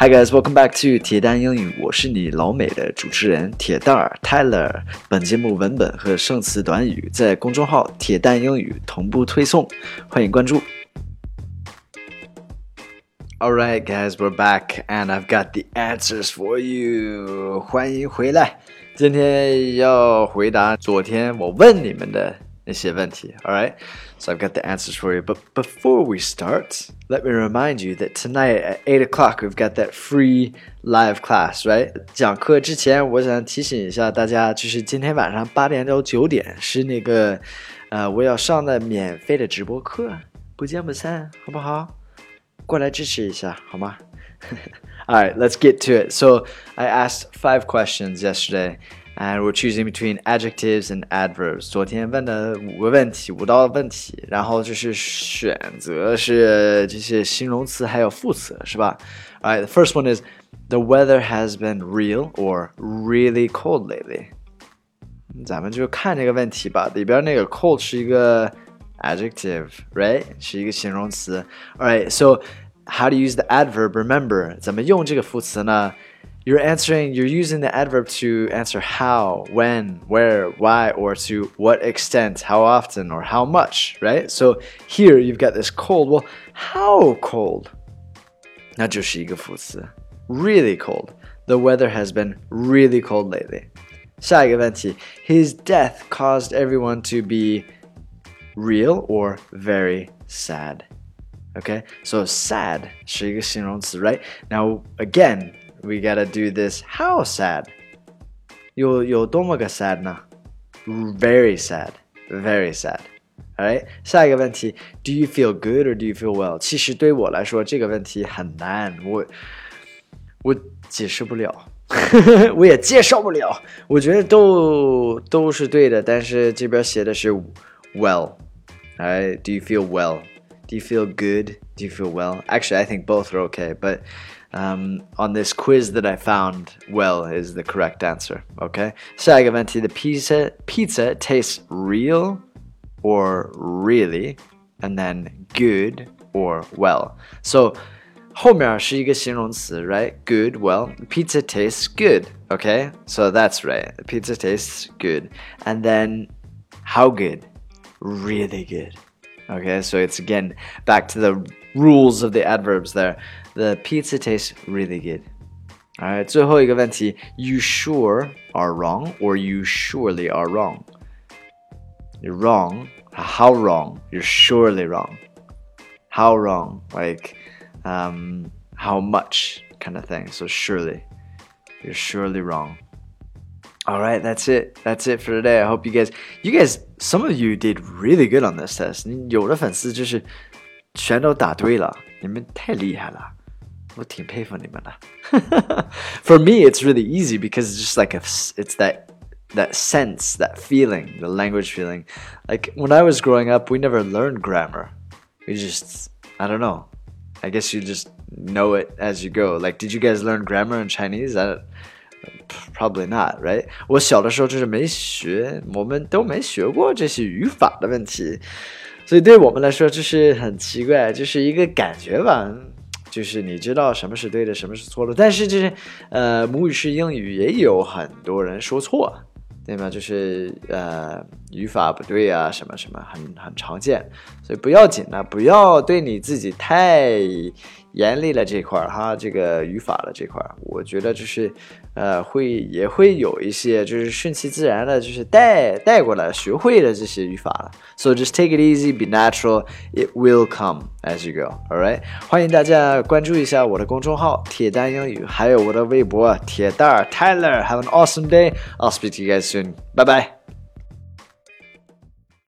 Hi guys, welcome back to 铁蛋英语，我是你老美的主持人铁蛋儿 Tyler。本节目文本和生词短语在公众号“铁蛋英语”同步推送，欢迎关注。Alright, guys, we're back, and I've got the answers for you. 欢迎回来，今天要回答昨天我问你们的 那些问题。All right, so I've got the answers for you. But before we start, let me remind you that tonight at eight o'clock we've got that free live class. Right? 讲课之前，我想提醒一下大家，就是今天晚上八点到九点是那个呃我要上的免费的直播课，不见不散，好不好？过来支持一下，好吗？All right, let's get to it. So I asked five questions yesterday and we're choosing between adjectives and adverbs。昨天问的五个问题，五道问题，然后就是选择是这些形容词还有副词，是吧？Alright, the first one is the weather has been real or really cold lately。咱们就看这个问题吧，里边那个 cold 是一个 adjective，right？是一个形容词。Alright, so how to use the adverb? Remember，怎么用这个副词呢 ？you're answering, you're using the adverb to answer how, when, where, why, or to what extent, how often, or how much, right? So here you've got this cold. Well, how cold? 那就是一个副词，really cold. The weather has been really cold lately. 下一个问题，His death caused everyone to be real or very sad. Okay, so sad 是一个形容词，right? Now again, we gotta do this. How sad? 有有多么个 sad 呢？Very sad, very sad. Alright，下一个问题，Do you feel good or do you feel well？其实对我来说这个问题很难，我我解释不了，我也介绍不了。我觉得都都是对的，但是这边写的是 well。Alright, do you feel well? Do you feel good? Do you feel well? Actually, I think both are okay, but um, on this quiz that I found, well is the correct answer. Okay. 下一个问题 the pizza pizza tastes real or really, and then good or well. So 后面是一个形容词，right? Good, well. Pizza tastes good. Okay, so that's right. Pizza tastes good, and then how good? Really good. Okay, so it's again back to the rules of the adverbs there. The pizza tastes really good. Alright, 最后一个问题，You sure are wrong or you surely are wrong? You're wrong. How wrong? You're surely wrong. How wrong? Like, um, how much kind of thing. So surely, you're surely wrong. All right, that's it. That's it for today. I hope you guys, you guys, some of you did really good on this test. 有的粉丝就是全都答对了，你们太厉害了。我挺佩服你们的。For me, it's really easy because it's just like a, it's that that sense, that feeling, the language feeling. Like when I was growing up, we never learned grammar. We just, I don't know. I guess you just know it as you go. Like, did you guys learn grammar in Chinese? I, probably not, right? 我小的时候就是没学，我们都没学过这些语法的问题，所以对我们来说就是很奇怪，就是一个感觉吧。就是你知道什么是对的，什么是错的，但是就是呃，母语是英语也有很多人说错，对吗？就是呃，语法不对啊，什么什么，很很常见，所以不要紧的，不要对你自己太。严厉了这块儿哈，这个语法的这块儿，我觉得就是呃会也会有一些就是顺其自然的，就是带带过来学会的这些语法了。So just take it easy, be natural, it will come as you go. All right，欢迎大家关注一下我的公众号铁蛋英语，还有我的微博铁蛋儿 Tyler。Have an awesome day. I'll speak to you guys soon. Bye bye.